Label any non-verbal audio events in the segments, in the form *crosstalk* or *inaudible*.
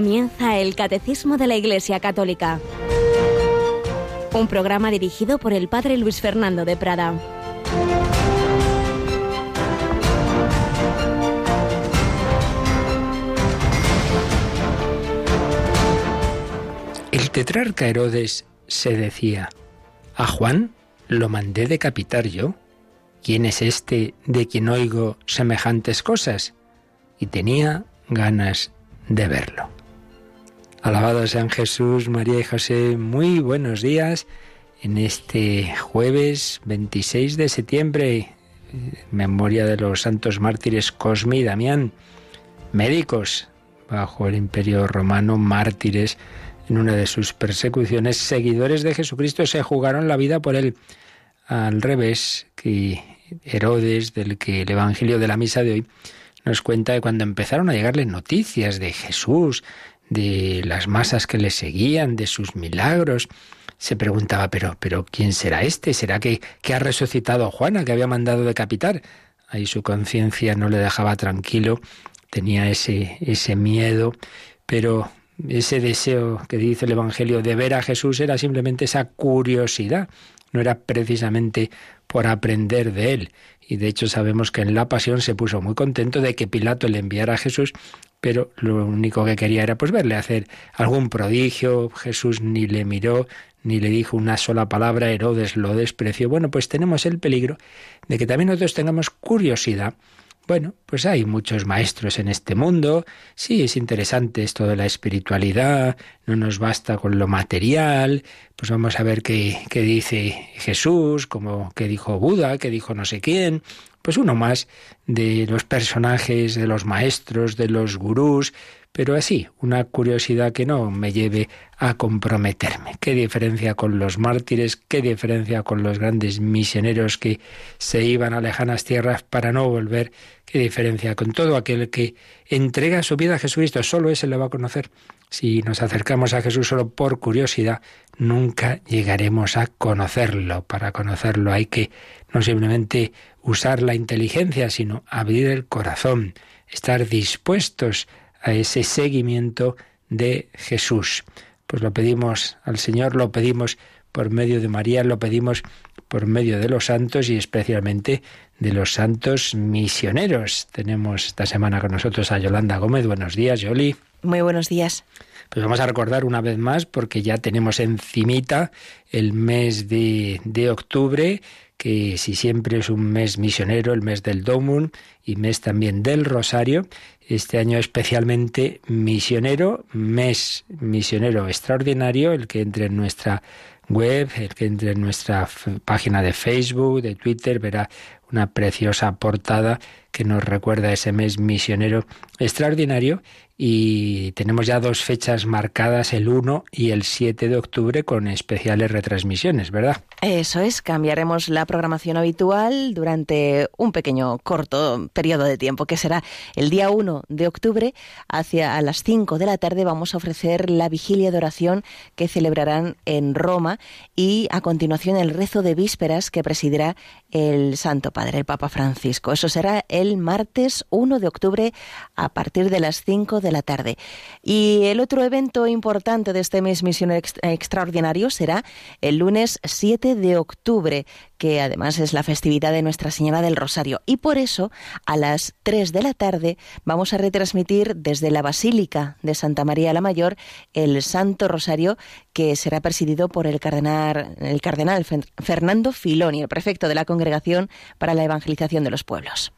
Comienza el Catecismo de la Iglesia Católica, un programa dirigido por el Padre Luis Fernando de Prada. El tetrarca Herodes se decía, a Juan lo mandé decapitar yo. ¿Quién es este de quien oigo semejantes cosas? Y tenía ganas de verlo. Alabado sean Jesús, María y José, muy buenos días en este jueves 26 de septiembre, memoria de los santos mártires Cosme y Damián, médicos bajo el imperio romano, mártires en una de sus persecuciones, seguidores de Jesucristo se jugaron la vida por él. Al revés que Herodes, del que el Evangelio de la Misa de hoy nos cuenta que cuando empezaron a llegarle noticias de Jesús, de las masas que le seguían, de sus milagros, se preguntaba, pero, pero ¿quién será este? ¿Será que, que ha resucitado a Juana, que había mandado decapitar? Ahí su conciencia no le dejaba tranquilo, tenía ese, ese miedo, pero ese deseo que dice el Evangelio de ver a Jesús era simplemente esa curiosidad, no era precisamente por aprender de él. Y de hecho sabemos que en la pasión se puso muy contento de que Pilato le enviara a Jesús, pero lo único que quería era pues verle hacer algún prodigio. Jesús ni le miró, ni le dijo una sola palabra, Herodes lo despreció. Bueno, pues tenemos el peligro de que también nosotros tengamos curiosidad bueno, pues hay muchos maestros en este mundo. Sí, es interesante esto de la espiritualidad, no nos basta con lo material. Pues vamos a ver qué, qué dice Jesús, como qué dijo Buda, qué dijo no sé quién. Pues uno más de los personajes, de los maestros, de los gurús, pero así, una curiosidad que no me lleve a comprometerme. ¿Qué diferencia con los mártires? ¿Qué diferencia con los grandes misioneros que se iban a lejanas tierras para no volver? ¿Qué diferencia con todo aquel que entrega su vida a Jesucristo? Solo ese le va a conocer. Si nos acercamos a Jesús solo por curiosidad, nunca llegaremos a conocerlo. Para conocerlo hay que no simplemente usar la inteligencia, sino abrir el corazón, estar dispuestos a ese seguimiento de Jesús. Pues lo pedimos al Señor, lo pedimos por medio de María, lo pedimos por medio de los santos y especialmente de los santos misioneros. Tenemos esta semana con nosotros a Yolanda Gómez. Buenos días, Yoli. Muy buenos días. Pues vamos a recordar una vez más, porque ya tenemos encimita el mes de, de octubre, que si siempre es un mes misionero, el mes del Domun y mes también del Rosario, este año especialmente misionero, mes misionero extraordinario, el que entre en nuestra web, el que entre en nuestra página de Facebook, de Twitter, verá una preciosa portada que nos recuerda ese mes misionero extraordinario y tenemos ya dos fechas marcadas, el 1 y el 7 de octubre, con especiales retransmisiones, ¿verdad? Eso es, cambiaremos la programación habitual durante un pequeño corto periodo de tiempo, que será el día 1 de octubre, hacia las 5 de la tarde vamos a ofrecer la vigilia de oración que celebrarán en Roma y a continuación el rezo de vísperas que presidirá el Santo Padre, el Papa Francisco. Eso será el martes 1 de octubre a partir de las 5 de la tarde. Y el otro evento importante de este mes Misión Extraordinario será el lunes 7 de octubre, que además es la festividad de Nuestra Señora del Rosario. Y por eso, a las 3 de la tarde, vamos a retransmitir desde la Basílica de Santa María la Mayor el Santo Rosario, que será presidido por el cardenal, el cardenal Fernando Filoni, el prefecto de la Congregación para la Evangelización de los Pueblos.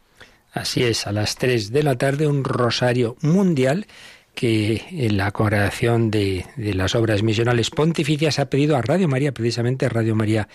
Así es, a las 3 de la tarde un rosario mundial que en la congregación de, de, las obras misionales pontificias ha pedido a Radio María, precisamente Radio María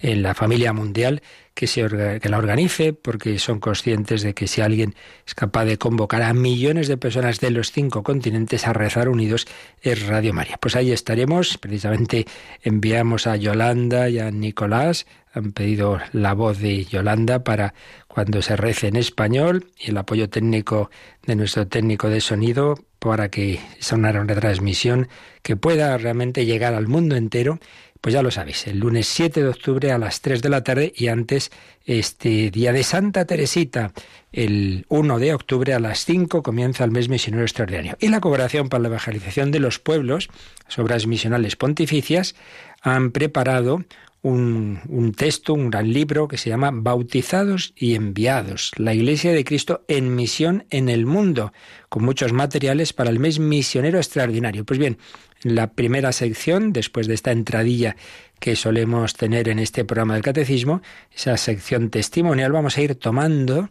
en la familia mundial, que, se, que la organice, porque son conscientes de que si alguien es capaz de convocar a millones de personas de los cinco continentes a rezar unidos, es Radio María. Pues ahí estaremos, precisamente enviamos a Yolanda y a Nicolás, han pedido la voz de Yolanda para cuando se rece en español y el apoyo técnico de nuestro técnico de sonido para que sea una retransmisión que pueda realmente llegar al mundo entero pues ya lo sabéis, el lunes 7 de octubre a las 3 de la tarde y antes este día de Santa Teresita, el 1 de octubre a las 5 comienza el mes misionero extraordinario. Y la cooperación para la evangelización de los pueblos, las obras misionales pontificias, han preparado un, texto, un gran libro que se llama Bautizados y Enviados, la Iglesia de Cristo en misión en el mundo, con muchos materiales para el mes misionero extraordinario. Pues bien, la primera sección, después de esta entradilla que solemos tener en este programa del Catecismo, esa sección testimonial, vamos a ir tomando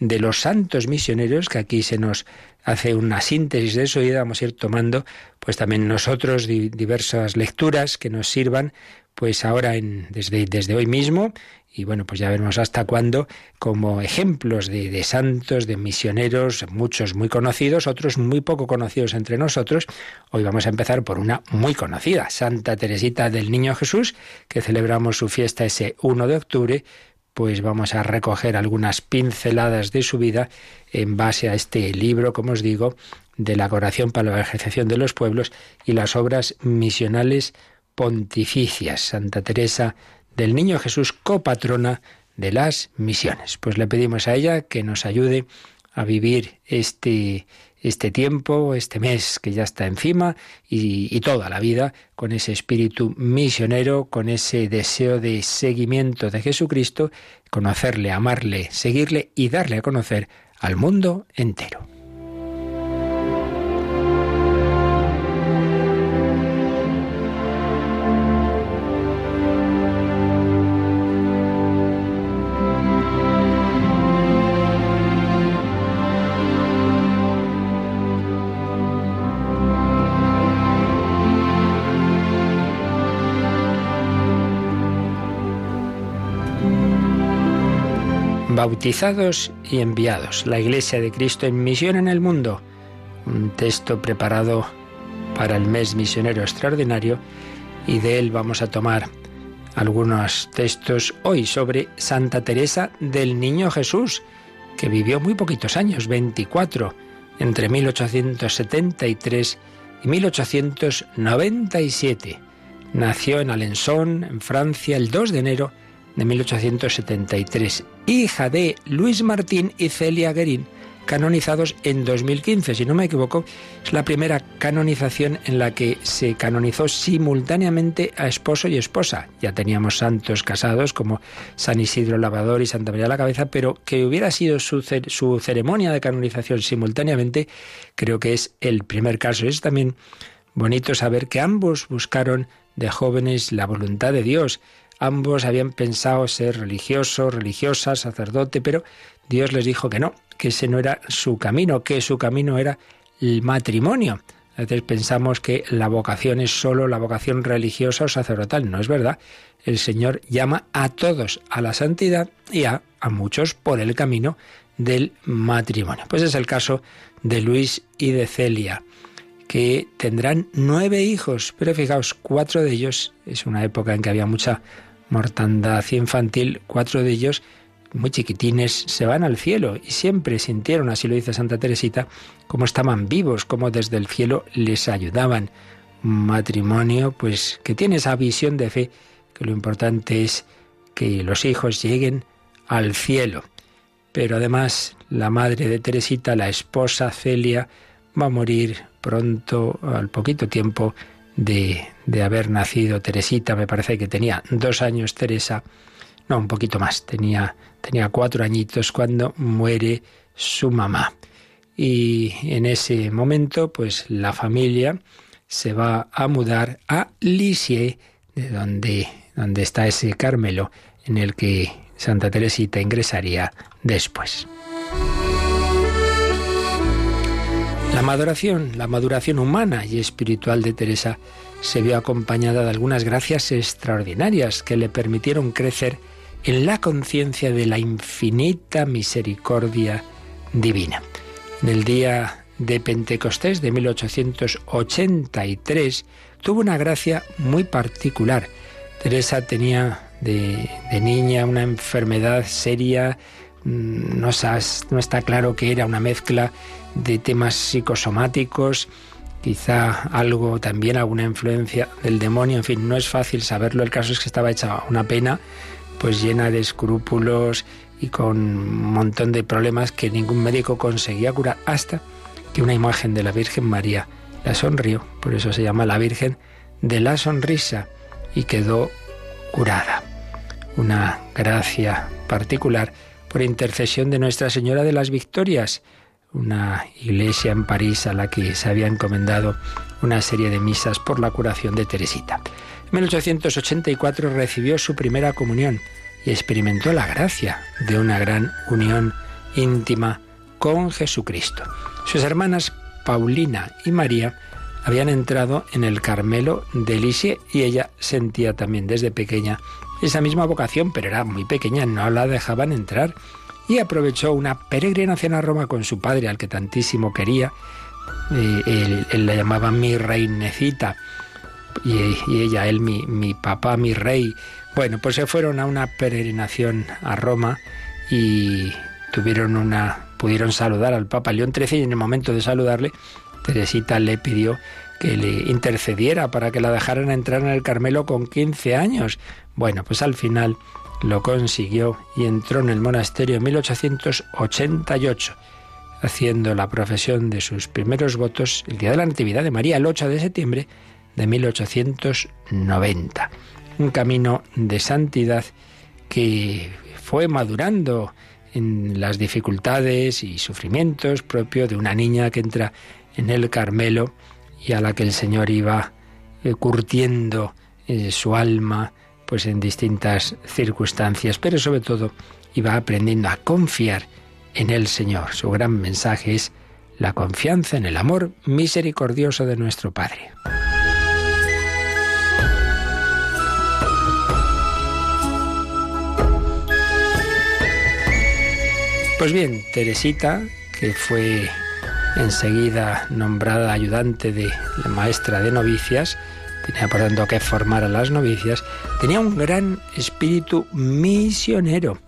de los santos misioneros, que aquí se nos hace una síntesis de eso y vamos a ir tomando pues también nosotros diversas lecturas que nos sirvan pues ahora en, desde, desde hoy mismo y bueno, pues ya veremos hasta cuándo, como ejemplos de, santos, de misioneros, muchos muy conocidos, otros muy poco conocidos entre nosotros. Hoy vamos a empezar por una muy conocida, Santa Teresita del Niño Jesús, que celebramos su fiesta ese 1 de octubre. Pues vamos a recoger algunas pinceladas de su vida en base a este libro, como os digo, de la oración para la evangelización de los pueblos y las obras misionales pontificias. Santa Teresa del Niño Jesús, copatrona de las misiones. Pues le pedimos a ella que nos ayude a vivir este, este tiempo, este mes que ya está encima y, y, toda la vida con ese espíritu misionero, con ese deseo de seguimiento de Jesucristo, conocerle, amarle, seguirle y darle a conocer al mundo entero. Bautizados y enviados, la Iglesia de Cristo en misión en el mundo. Un texto preparado para el mes misionero extraordinario y de él vamos a tomar algunos textos hoy sobre Santa Teresa del Niño Jesús, que vivió muy poquitos años, 24, entre 1873 y 1897. Nació en Alençon, en Francia, el 2 de enero de 1873, hija de Luis Martín y Celia Guerín, canonizados en 2015. Si no me equivoco, es la primera canonización en la que se canonizó simultáneamente a esposo y esposa. Ya teníamos santos casados como San Isidro Lavador y Santa María la Cabeza, pero que hubiera sido su, su ceremonia de canonización simultáneamente, creo que es el primer caso. Es también bonito saber que ambos buscaron de jóvenes la voluntad de Dios Ambos habían pensado ser religiosos, religiosas, sacerdote, pero Dios les dijo que no, que ese no era su camino, que su camino era el matrimonio. A veces pensamos que la vocación es solo la vocación religiosa o sacerdotal. No es verdad. El Señor llama a todos a la santidad y a, a muchos por el camino del matrimonio. Pues es el caso de Luis y de Celia, que tendrán nueve hijos, pero fijaos, cuatro de ellos, es una época en que había mucha mortandad infantil, cuatro de ellos muy chiquitines se van al cielo y siempre sintieron, así lo dice Santa Teresita, como estaban vivos, como desde el cielo les ayudaban. Un matrimonio, pues que tiene esa visión de fe, que lo importante es que los hijos lleguen al cielo. Pero además la madre de Teresita, la esposa Celia, va a morir pronto, al poquito tiempo, de, de haber nacido Teresita, me parece que tenía dos años Teresa, no, un poquito más, tenía, tenía cuatro añitos cuando muere su mamá. Y en ese momento, pues la familia se va a mudar a Lisieux, de donde, donde está ese Carmelo en el que Santa Teresita ingresaría después. La maduración, la maduración humana y espiritual de Teresa se vio acompañada de algunas gracias extraordinarias que le permitieron crecer en la conciencia de la infinita misericordia divina. En el día de Pentecostés de 1883 tuvo una gracia muy particular. Teresa tenía de, niña una enfermedad seria, mm, no está claro que era una mezcla de temas psicosomáticos, quizá algo también, alguna influencia del demonio, en fin, no es fácil saberlo. El caso es que estaba hecha una pena, pues llena de escrúpulos y con un montón de problemas que ningún médico conseguía curar, hasta que una imagen de la Virgen María la sonrió, por eso se llama la Virgen de la Sonrisa, y quedó curada. Una gracia particular por intercesión de Nuestra Señora de las Victorias, una iglesia en París a la que se había encomendado una serie de misas por la curación de Teresita. En 1884 recibió su primera comunión y experimentó la gracia de una gran unión íntima con Jesucristo. Sus hermanas Paulina y María habían entrado en el Carmelo de Lisieux y ella sentía también desde pequeña esa misma vocación, pero era muy pequeña, no la dejaban entrar y aprovechó una peregrinación a Roma con su padre, al que tantísimo quería. Eh, él, la llamaba mi reinecita y, y, ella, él, mi, mi papá, mi rey. Bueno, pues se fueron a una peregrinación a Roma y tuvieron una, pudieron saludar al Papa León XIII y en el momento de saludarle, Teresita le pidió que le intercediera para que la dejaran entrar en el Carmelo con 15 años. Bueno, pues al final lo consiguió y entró en el monasterio en 1888, haciendo la profesión de sus primeros votos el día de la Natividad de María, el 8 de septiembre de 1890. Un camino de santidad que fue madurando en las dificultades y sufrimientos propio de una niña que entra en el Carmelo y a la que el Señor iba eh, curtiendo eh, su alma pues en distintas circunstancias, pero sobre todo iba aprendiendo a confiar en el Señor. Su gran mensaje es la confianza en el amor misericordioso de nuestro Padre. Pues bien, Teresita, que fue enseguida nombrada ayudante de la maestra de novicias, tenía por tanto que formar a las novicias, tenía un gran espíritu misionero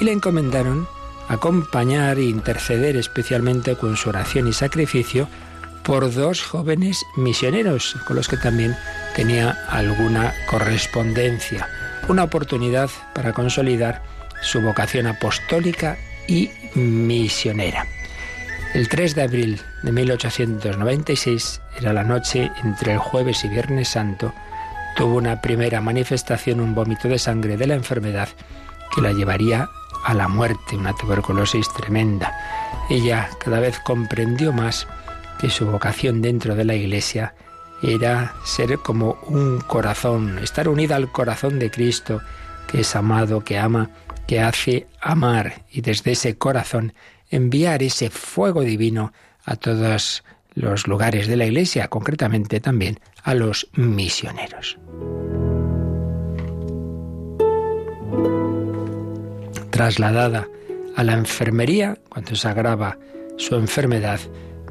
y le encomendaron acompañar e interceder especialmente con su oración y sacrificio por dos jóvenes misioneros con los que también tenía alguna correspondencia, una oportunidad para consolidar su vocación apostólica y misionera. El 3 de abril de 1896, era la noche entre el jueves y viernes santo, tuvo una primera manifestación, un vómito de sangre de la enfermedad que la llevaría a la muerte, una tuberculosis tremenda. Ella cada vez comprendió más que su vocación dentro de la iglesia era ser como un corazón, estar unida al corazón de Cristo, que es amado, que ama, que hace amar, y desde ese corazón enviar ese fuego divino a todos los lugares de la Iglesia, concretamente también a los misioneros. Trasladada a la enfermería, cuando se agrava su enfermedad,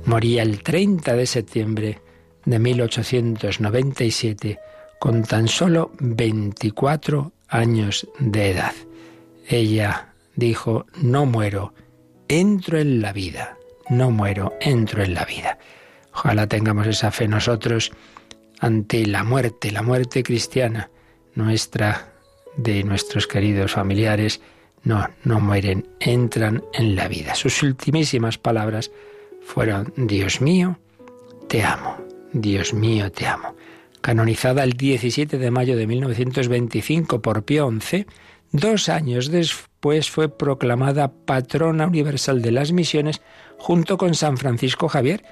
moría el 30 de septiembre de 1897 con tan solo 24 años de edad. Ella dijo, no muero, entro en la vida. No muero, entro en la vida. Ojalá tengamos esa fe nosotros ante la muerte, la muerte cristiana, nuestra, de nuestros queridos familiares. No, no mueren, entran en la vida. Sus ultimísimas palabras fueron, Dios mío, te amo, Dios mío, te amo. Canonizada el 17 de mayo de 1925 por Pío XI, dos años después, fue proclamada patrona universal de las misiones junto con San Francisco Javier.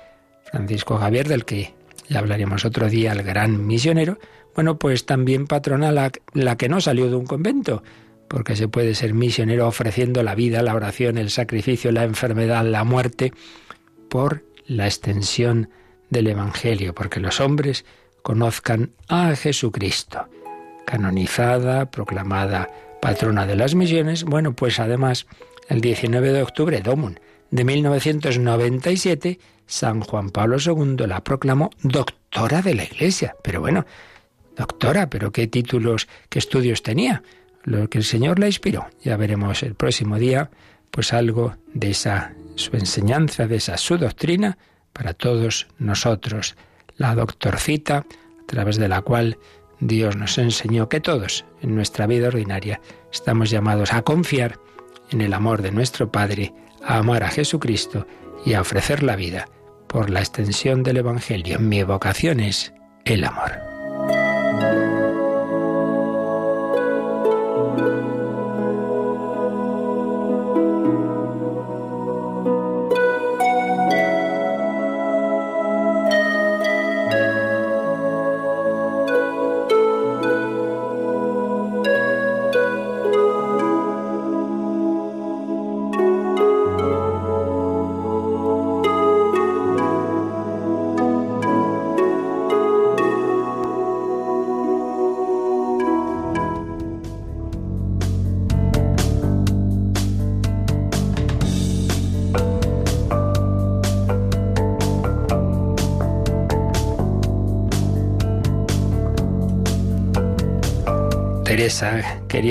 Francisco Javier, del que ya hablaremos otro día, el gran misionero, bueno, pues también patrona la que no salió de un convento, porque se puede ser misionero ofreciendo la vida, la oración, el sacrificio, la enfermedad, la muerte, por la extensión del Evangelio, porque los hombres conozcan a Jesucristo, canonizada, proclamada patrona de las misiones, bueno, pues además el 19 de octubre, Domun, de 1997, San Juan Pablo II la proclamó doctora de la Iglesia. Pero bueno, doctora, pero ¿qué títulos, qué estudios tenía? Lo que el Señor la inspiró. Ya veremos el próximo día, pues algo de esa su enseñanza, de esa su doctrina para todos nosotros. La doctorcita, a través de la cual Dios nos enseñó que todos en nuestra vida ordinaria estamos llamados a confiar en el amor de nuestro Padre, a amar a Jesucristo y a ofrecer la vida por la extensión del Evangelio. Mi vocación es el amor.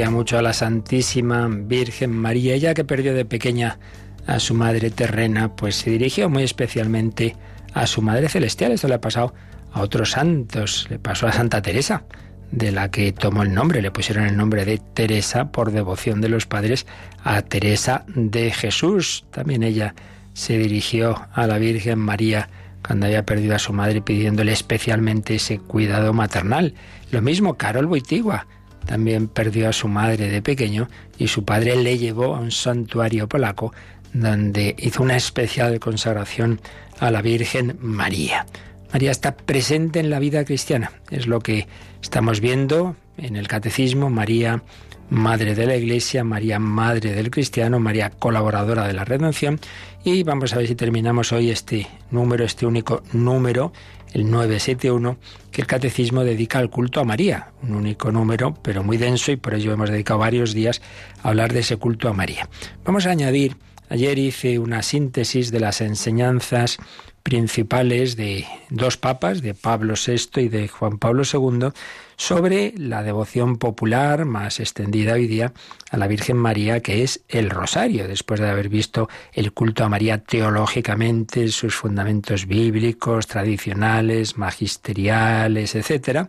Mucho a la Santísima Virgen María. Ella que perdió de pequeña a su madre terrena, pues se dirigió muy especialmente a su madre celestial. Esto le ha pasado a otros santos. Le pasó a Santa Teresa, de la que tomó el nombre. Le pusieron el nombre de Teresa por devoción de los padres a Teresa de Jesús. También ella se dirigió a la Virgen María cuando había perdido a su madre pidiéndole especialmente ese cuidado maternal. Lo mismo Carol Boitigua también perdió a su madre de pequeño y su padre le llevó a un santuario polaco donde hizo una especial consagración a la Virgen María. María está presente en la vida cristiana, es lo que estamos viendo en el catecismo, María Madre de la Iglesia, María Madre del Cristiano, María colaboradora de la redención. Y vamos a ver si terminamos hoy este número, este único número, el 971, que el Catecismo dedica al culto a María. Un único número, pero muy denso y por ello hemos dedicado varios días a hablar de ese culto a María. Vamos a añadir, ayer hice una síntesis de las enseñanzas principales de dos papas, de Pablo VI y de Juan Pablo II, sobre la devoción popular más extendida hoy día a la Virgen María, que es el rosario, después de haber visto el culto a María teológicamente, sus fundamentos bíblicos, tradicionales, magisteriales, etcétera,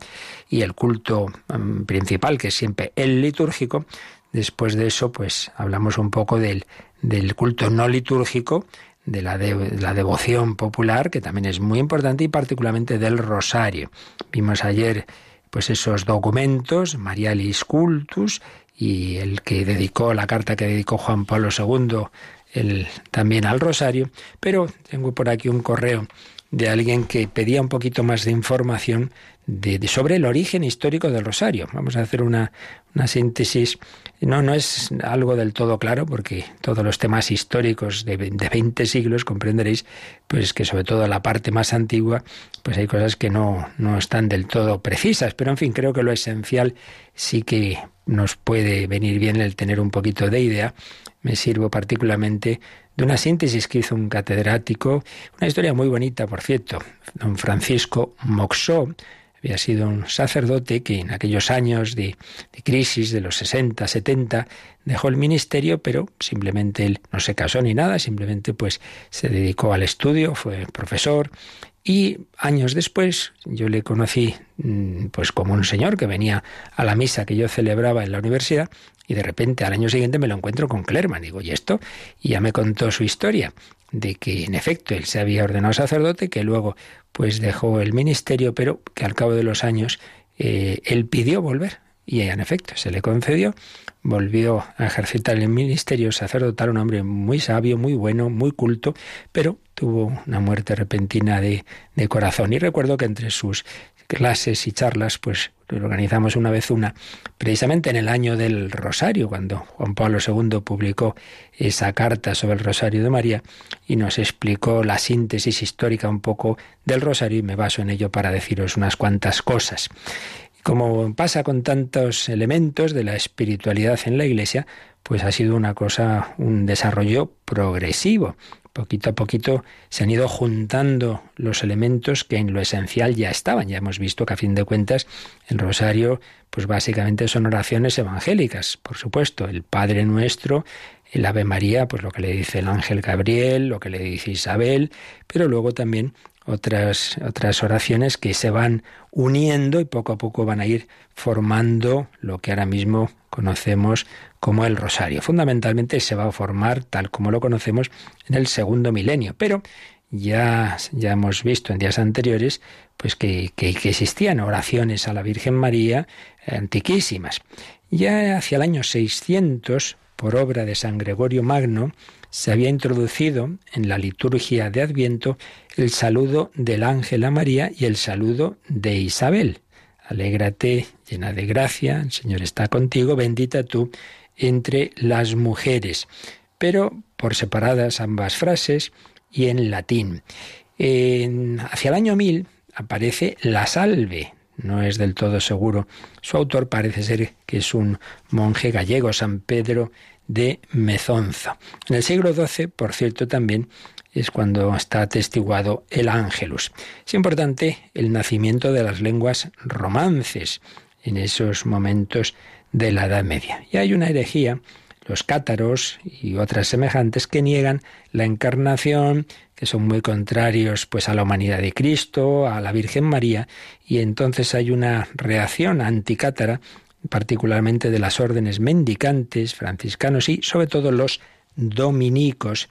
y el culto mm, principal, que es siempre el litúrgico. Después de eso, pues hablamos un poco del, del culto no litúrgico, de la, de la, devoción popular, que también es muy importante, y particularmente del rosario. Vimos ayer pues esos documentos, Marialis Cultus, y el que dedicó, la carta que dedicó Juan Pablo II, el, también al Rosario, pero tengo por aquí un correo de alguien que pedía un poquito más de información de, sobre el origen histórico del rosario. Vamos a hacer una, una síntesis. No, no es algo del todo claro, porque todos los temas históricos de, de 20 siglos comprenderéis, pues que sobre todo la parte más antigua, pues hay cosas que no, no están del todo precisas. Pero en fin, creo que lo esencial sí que nos puede venir bien el tener un poquito de idea. Me sirvo particularmente de una síntesis que hizo un catedrático, una historia muy bonita, por cierto, don Francisco Moxó, había sido un sacerdote que en aquellos años de, crisis de los 60, 70, dejó el ministerio, pero simplemente él no se casó ni nada, simplemente pues se dedicó al estudio, fue profesor y años después yo le conocí mm, pues como un señor que venía a la misa que yo celebraba en la universidad y de repente al año siguiente me lo encuentro con Clerman. Digo, ¿y esto? Y ya me contó su historia de que en efecto él se había ordenado sacerdote, que luego pues dejó el ministerio, pero que al cabo de los años eh, él pidió volver y en efecto se le concedió, volvió a ejercitar el ministerio sacerdotal, un hombre muy sabio, muy bueno, muy culto, pero tuvo una muerte repentina de, de corazón. Y recuerdo que entre sus clases y charlas, pues organizamos una vez una, precisamente en el año del Rosario, cuando Juan Pablo II publicó esa carta sobre el Rosario de María y nos explicó la síntesis histórica un poco del Rosario y me baso en ello para deciros unas cuantas cosas. Como pasa con tantos elementos de la espiritualidad en la Iglesia, pues ha sido una cosa, un desarrollo progresivo poquito a poquito se han ido juntando los elementos que en lo esencial ya estaban. Ya hemos visto que a fin de cuentas el rosario pues básicamente son oraciones evangélicas, por supuesto, el Padre Nuestro, el Ave María, pues lo que le dice el ángel Gabriel, lo que le dice Isabel, pero luego también otras, otras oraciones que se van uniendo y poco a poco van a ir formando lo que ahora mismo conocemos como el rosario. Fundamentalmente se va a formar tal como lo conocemos en el segundo milenio, pero ya, ya hemos visto en días anteriores pues que, que, que existían oraciones a la Virgen María antiquísimas. Ya hacia el año 600, por obra de San Gregorio Magno, se había introducido en la liturgia de Adviento el saludo del ángel a María y el saludo de Isabel. Alégrate, llena de gracia, el Señor está contigo, bendita tú entre las mujeres. Pero por separadas ambas frases y en latín. hacia el año 1000 aparece la salve. No es del todo seguro. Su autor parece ser que es un monje gallego, San Pedro de Mezonza. En el siglo XII, por cierto, también es cuando está atestiguado el Ángelus. Es importante el nacimiento de las lenguas romances en esos momentos de la Edad Media. Y hay una herejía, los cátaros y otras semejantes, que niegan la encarnación, que son muy contrarios pues a la humanidad de Cristo, a la Virgen María, y entonces hay una reacción anticátara particularmente de las órdenes mendicantes, franciscanos y sobre todo los dominicos.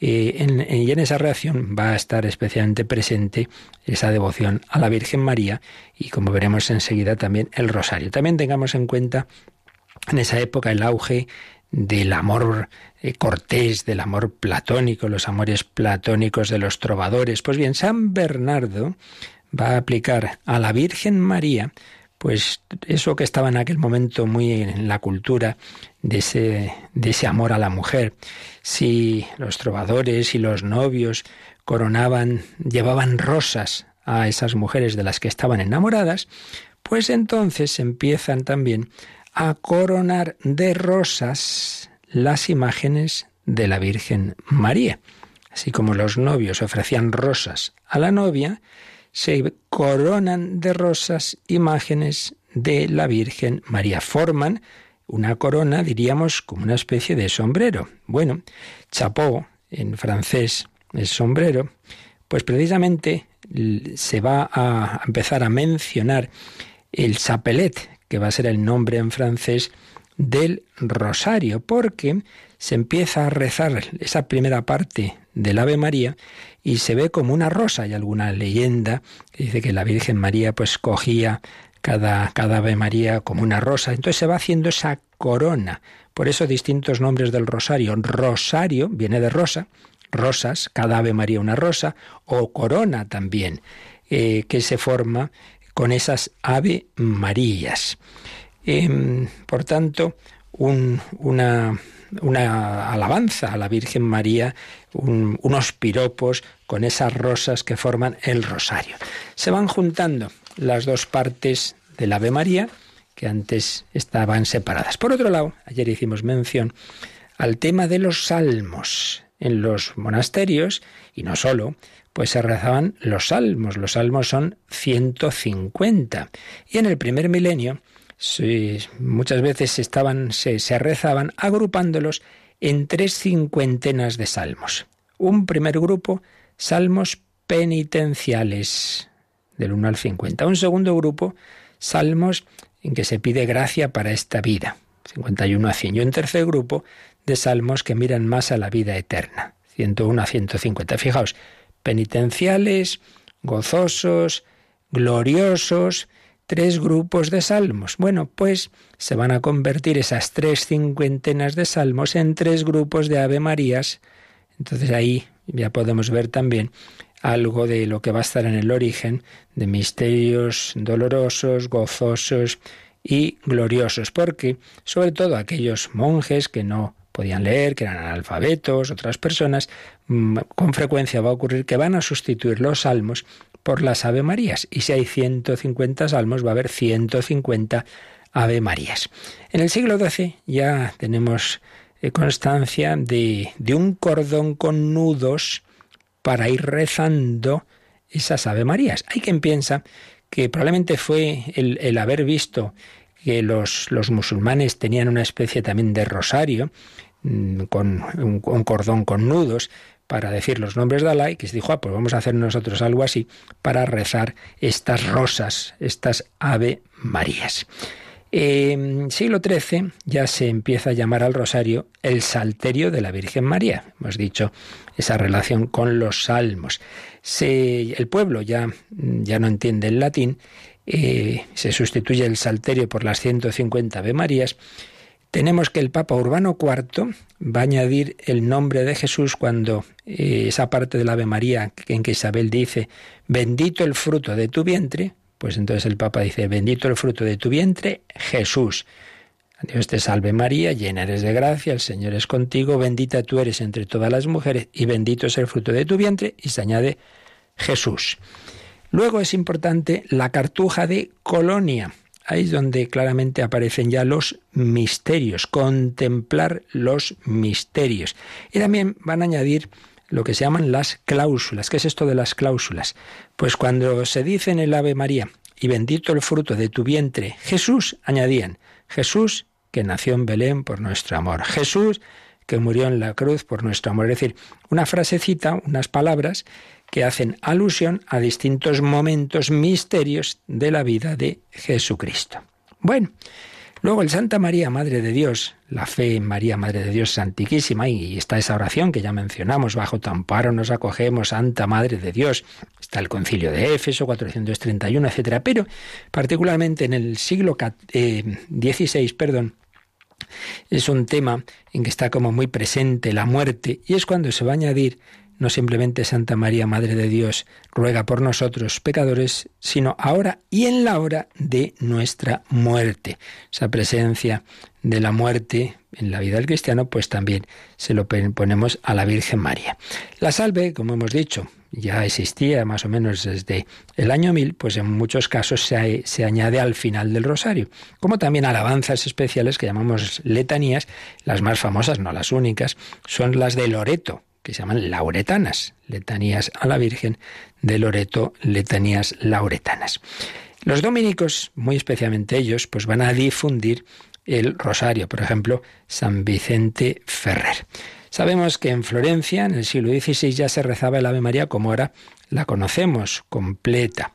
Eh, y en esa reacción va a estar especialmente presente esa devoción a la Virgen María y como veremos enseguida también el rosario. También tengamos en cuenta en esa época el auge del amor eh, cortés, del amor platónico, los amores platónicos de los trovadores. Pues bien, San Bernardo va a aplicar a la Virgen María pues eso que estaba en aquel momento muy en la cultura de ese, de ese amor a la mujer. Si los trovadores y los novios coronaban, llevaban rosas a esas mujeres de las que estaban enamoradas, pues entonces empiezan también a coronar de rosas las imágenes de la Virgen María. Así como los novios ofrecían rosas a la novia, se coronan de rosas imágenes de la Virgen María. Forman una corona, diríamos, como una especie de sombrero. Bueno, chapeau en francés es sombrero, pues precisamente se va a empezar a mencionar el chapelet, que va a ser el nombre en francés del rosario, porque se empieza a rezar esa primera parte del Ave María y se ve como una rosa. Hay alguna leyenda que dice que la Virgen María pues cogía cada, cada Ave María como una rosa. Entonces se va haciendo esa corona. Por eso distintos nombres del rosario. Rosario viene de rosa, rosas, cada Ave María una rosa, o corona también, eh, que se forma con esas Ave Marías. Em, por tanto, una, una alabanza a la Virgen María, unos piropos con esas rosas que forman el rosario. Se van juntando las dos partes del Ave María, que antes estaban separadas. Por otro lado, ayer hicimos mención al tema de los salmos. En los monasterios, y no solo, pues se rezaban los salmos. Los salmos son 150. Y en el primer milenio Sí, muchas veces estaban, se, se rezaban agrupándolos en tres cincuentenas de salmos. Un primer grupo, salmos penitenciales, del 1 al 50. Un segundo grupo, salmos en que se pide gracia para esta vida, 51 a 100. Y un tercer grupo de salmos que miran más a la vida eterna, 101 a 150. Fijaos, penitenciales, gozosos, gloriosos, tres grupos de salmos. Bueno, pues se van a convertir esas tres cincuentenas de salmos en tres grupos de Ave Marías. Entonces ahí ya podemos ver también algo de lo que va a estar en el origen de misterios dolorosos, gozosos y gloriosos, porque sobre todo aquellos monjes que no podían leer, que eran analfabetos, otras personas, mm, con frecuencia va a ocurrir que van a sustituir los salmos por las Ave Marías. Y si hay 150 salmos, va a haber 150 Ave Marías. En el siglo XII ya tenemos eh, constancia de, un cordón con nudos para ir rezando esas Ave Marías. Hay quien piensa que probablemente fue el, haber visto que los, los, musulmanes tenían una especie también de rosario mm, con un, cordón con nudos para decir los nombres de Allah y que se dijo, ah, pues vamos a hacer nosotros algo así para rezar estas rosas, estas Ave Marías. En siglo XIII ya se empieza a llamar al rosario el Salterio de la Virgen María. Hemos dicho esa relación con los salmos. el pueblo ya, ya no entiende el latín, eh, se sustituye el Salterio por las 150 Ave Marías. Tenemos que el Papa Urbano IV va a añadir el nombre de Jesús cuando eh, esa parte del Ave María en que Isabel dice, bendito el fruto de tu vientre, pues entonces el Papa dice, bendito el fruto de tu vientre, Jesús. Dios te salve María, llena eres de gracia, el Señor es contigo, bendita tú eres entre todas las mujeres y bendito es el fruto de tu vientre y se añade Jesús. Luego es importante la cartuja de Colonia. Ahí es donde claramente aparecen ya los misterios, contemplar los misterios. Y también van a añadir lo que se llaman las cláusulas. ¿Qué es esto de las cláusulas? Pues cuando se dice en el Ave María, y bendito el fruto de tu vientre, Jesús, añadían, Jesús que nació en Belén por nuestro amor, Jesús que murió en la cruz por nuestro amor. Es decir, una frasecita, unas palabras que hacen alusión a distintos momentos misterios de la vida de Jesucristo. Bueno, Luego el Santa María, Madre de Dios, la fe en María, Madre de Dios es antiquísima y está esa oración que ya mencionamos, bajo tu amparo nos acogemos, Santa Madre de Dios. Está el concilio de Éfeso, 431, etc. Pero particularmente en el siglo XVI, eh, perdón, es un tema en que está como muy presente la muerte y es cuando se va a añadir no simplemente Santa María, Madre de Dios, ruega por nosotros pecadores, sino ahora y en la hora de nuestra muerte. Esa presencia de la muerte en la vida del cristiano, pues también se lo ponemos a la Virgen María. La salve, como hemos dicho, ya existía más o menos desde el año 1000, pues en muchos casos se, se, añade al final del rosario, como también alabanzas especiales que llamamos letanías, las más famosas, no las únicas, son las de Loreto, que se llaman lauretanas, letanías a la Virgen de Loreto, letanías lauretanas. Los dominicos, muy especialmente ellos, pues van a difundir el rosario, por ejemplo, San Vicente Ferrer. Sabemos que en Florencia, en el siglo XVI, ya se rezaba el Ave María como ahora la conocemos, completa.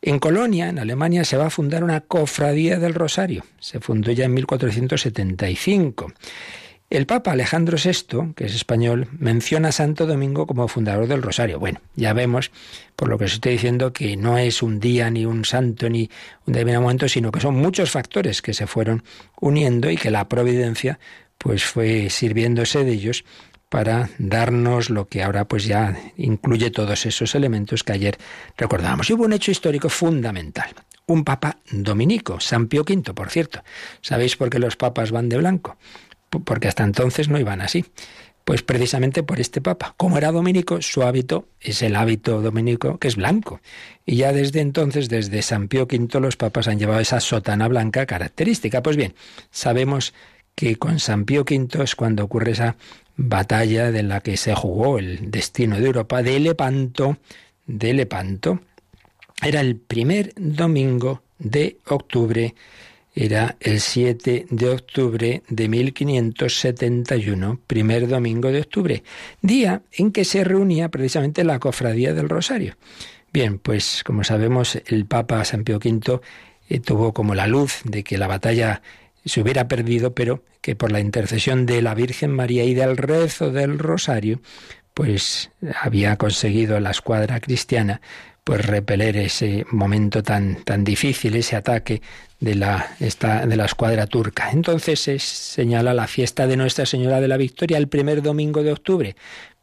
En Colonia, en Alemania, se va a fundar una cofradía del Rosario. Se fundó ya en 1475. El Papa Alejandro VI, que es español, menciona a Santo Domingo como fundador del Rosario. Bueno, ya vemos, por lo que os estoy diciendo, que no es un día, ni un santo, ni un determinado momento, sino que son muchos factores que se fueron uniendo y que la providencia pues fue sirviéndose de ellos para darnos lo que ahora pues ya incluye todos esos elementos que ayer recordábamos. Y hubo un hecho histórico fundamental. Un papa dominico, San Pío V, por cierto. ¿Sabéis por qué los papas van de blanco? Porque hasta entonces no iban así. Pues precisamente por este papa. Como era dominico, su hábito es el hábito dominico que es blanco. Y ya desde entonces, desde San Pío V, los papas han llevado esa sotana blanca característica. Pues bien, sabemos que con San Pío V es cuando ocurre esa batalla de la que se jugó el destino de Europa de Lepanto, de Lepanto. Era el primer domingo de octubre era el 7 de octubre de 1571, primer domingo de octubre, día en que se reunía precisamente la cofradía del Rosario. Bien, pues como sabemos, el Papa San Pío V eh, tuvo como la luz de que la batalla se hubiera perdido, pero que por la intercesión de la Virgen María y del rezo del Rosario, pues había conseguido la escuadra cristiana pues repeler ese momento tan, tan difícil, ese ataque de la, esta, de la escuadra turca. Entonces se señala la fiesta de Nuestra Señora de la Victoria el primer domingo de octubre,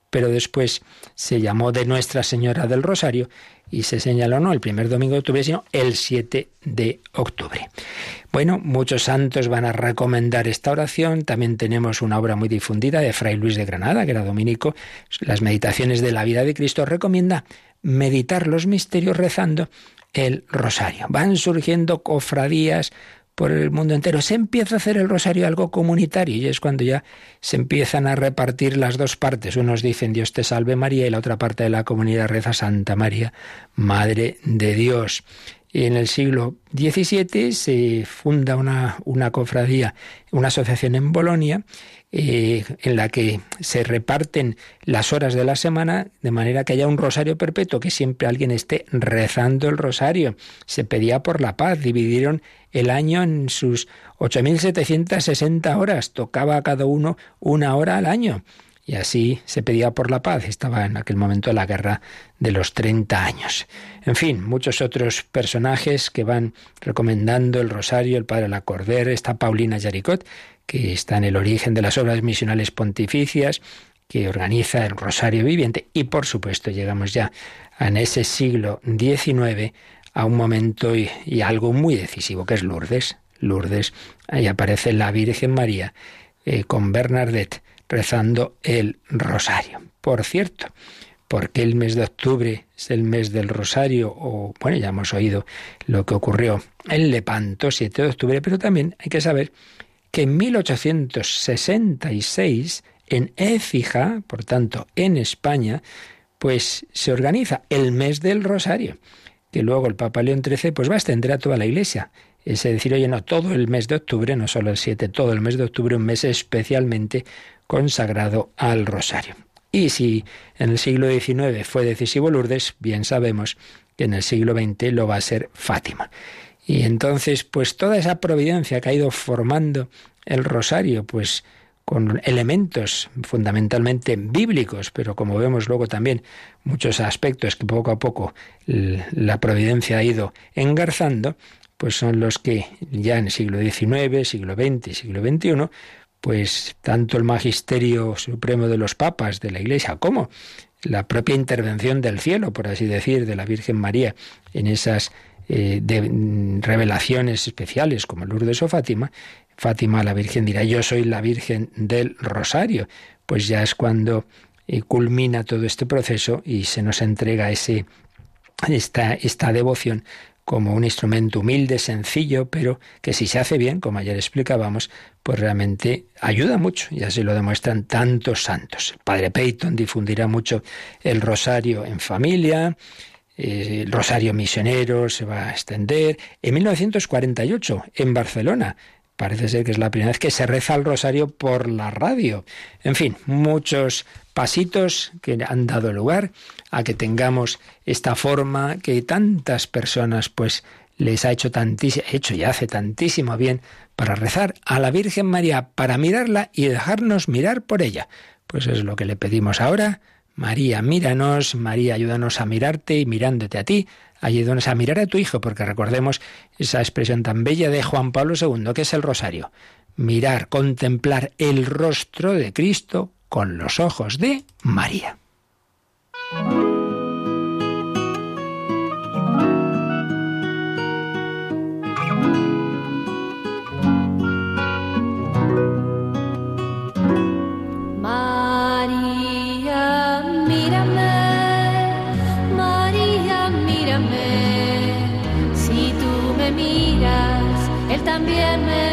pero después se llamó de Nuestra Señora del Rosario y se señaló no el primer domingo de octubre, sino el 7 de octubre. Bueno, muchos santos van a recomendar esta oración. También tenemos una obra muy difundida de Fray Luis de Granada, que era dominico, las meditaciones de la vida de Cristo. Recomienda meditar los misterios rezando el rosario. Van surgiendo cofradías por el mundo entero. Se empieza a hacer el rosario algo comunitario y es cuando ya se empiezan a repartir las dos partes. Unos dicen Dios te salve María y la otra parte de la comunidad reza Santa María, Madre de Dios. Y en el siglo XVII se funda una, una cofradía, una asociación en Bolonia, eh, en la que se reparten las horas de la semana de manera que haya un rosario perpetuo, que siempre alguien esté rezando el rosario. Se pedía por la paz, dividieron el año en sus 8.760 horas, tocaba a cada uno una hora al año. Y así se pedía por la paz. Estaba en aquel momento la guerra de los 30 años. En fin, muchos otros personajes que van recomendando el rosario, el padre Lacordaire, está Paulina Yaricot, que está en el origen de las obras misionales pontificias, que organiza el Rosario Viviente. Y por supuesto llegamos ya en ese siglo XIX a un momento y, algo muy decisivo, que es Lourdes. Lourdes, ahí aparece la Virgen María eh, con Bernadette rezando el rosario. Por cierto, porque el mes de octubre es el mes del rosario, o bueno, ya hemos oído lo que ocurrió en Lepanto, 7 de octubre, pero también hay que saber que en 1866, en Écija, por tanto en España, pues se organiza el mes del rosario, que luego el Papa León XIII pues va a extender a toda la Iglesia. Es decir, oye, no, todo el mes de octubre, no solo el 7, todo el mes de octubre, un mes especialmente consagrado al rosario. Y si en el siglo XIX fue decisivo Lourdes, bien sabemos que en el siglo XX lo va a ser Fátima. Y entonces, pues toda esa providencia que ha ido formando el rosario, pues con elementos fundamentalmente bíblicos, pero como vemos luego también muchos aspectos que poco a poco la providencia ha ido engarzando, pues son los que ya en el siglo XIX, siglo XX, siglo XXI, pues tanto el magisterio supremo de los papas de la Iglesia como la propia intervención del cielo, por así decir, de la Virgen María en esas eh, revelaciones especiales como Lourdes o Fátima, Fátima la Virgen dirá, yo soy la Virgen del Rosario, pues ya es cuando eh, culmina todo este proceso y se nos entrega ese, esta, esta devoción como un instrumento humilde, sencillo, pero que si se hace bien, como ayer explicábamos, pues realmente ayuda mucho, y así lo demuestran tantos santos. El padre Peyton difundirá mucho el rosario en familia, eh, el rosario misionero se va a extender. En 1948, en Barcelona, parece ser que es la primera vez que se reza el rosario por la radio. En fin, muchos pasitos que han dado lugar a que tengamos esta forma que tantas personas pues les ha hecho tantísimo, hecho y hace tantísimo bien para rezar a la Virgen María, para mirarla y dejarnos mirar por ella. Pues es lo que le pedimos ahora. María, míranos, María, ayúdanos a mirarte y mirándote a ti, ayúdanos a mirar a tu Hijo, porque recordemos esa expresión tan bella de Juan Pablo II, que es el rosario. Mirar, contemplar el rostro de Cristo con los ojos de María. María.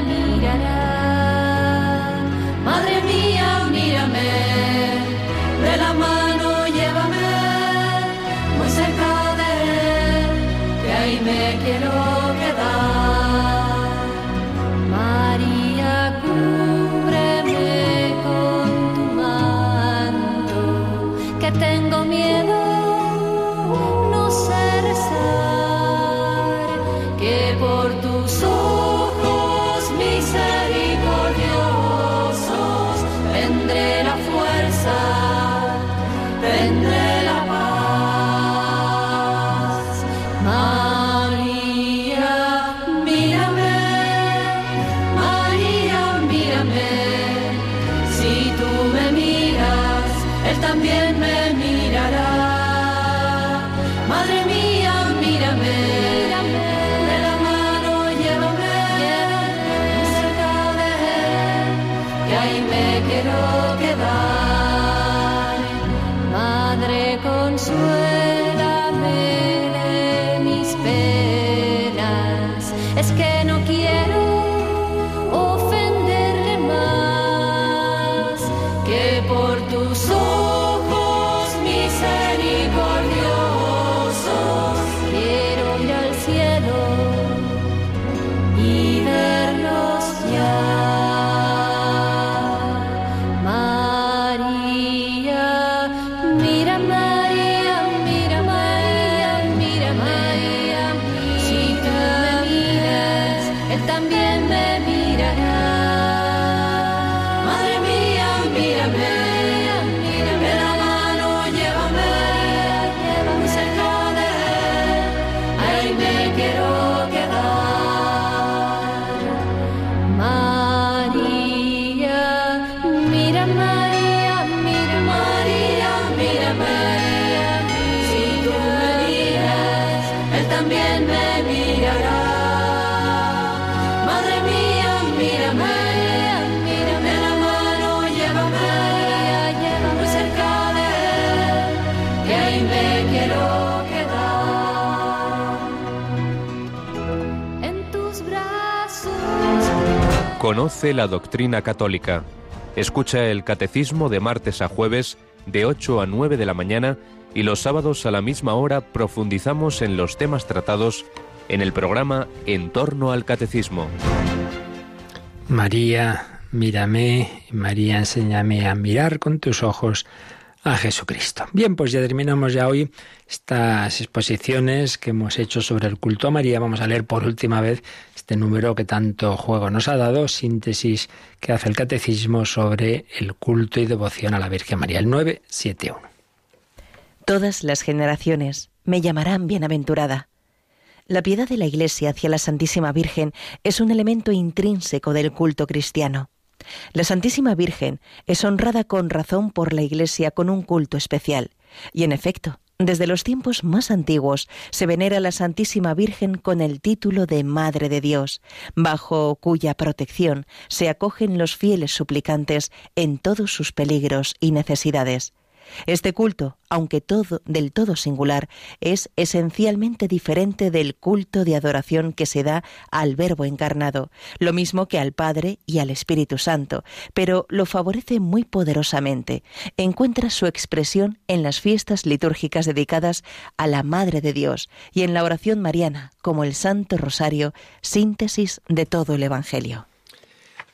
es que Conoce la doctrina católica. Escucha el catecismo de martes a jueves de 8 a 9 de la mañana y los sábados a la misma hora profundizamos en los temas tratados en el programa En torno al catecismo. María, mírame, María, enséñame a mirar con tus ojos a Jesucristo. Bien, pues ya terminamos ya hoy estas exposiciones que hemos hecho sobre el culto a María. Vamos a leer por última vez este número que tanto juego nos ha dado, síntesis que hace el catecismo sobre el culto y devoción a la Virgen María, el 971. Todas las generaciones me llamarán bienaventurada. La piedad de la Iglesia hacia la Santísima Virgen es un elemento intrínseco del culto cristiano. La Santísima Virgen es honrada con razón por la Iglesia con un culto especial. Y en efecto, desde los tiempos más antiguos se venera la Santísima Virgen con el título de Madre de Dios, bajo cuya protección se acogen los fieles suplicantes en todos sus peligros y necesidades. Este culto, aunque todo del todo singular, es esencialmente diferente del culto de adoración que se da al Verbo encarnado, lo mismo que al Padre y al Espíritu Santo, pero lo favorece muy poderosamente. Encuentra su expresión en las fiestas litúrgicas dedicadas a la Madre de Dios y en la oración mariana, como el Santo Rosario, síntesis de todo el Evangelio.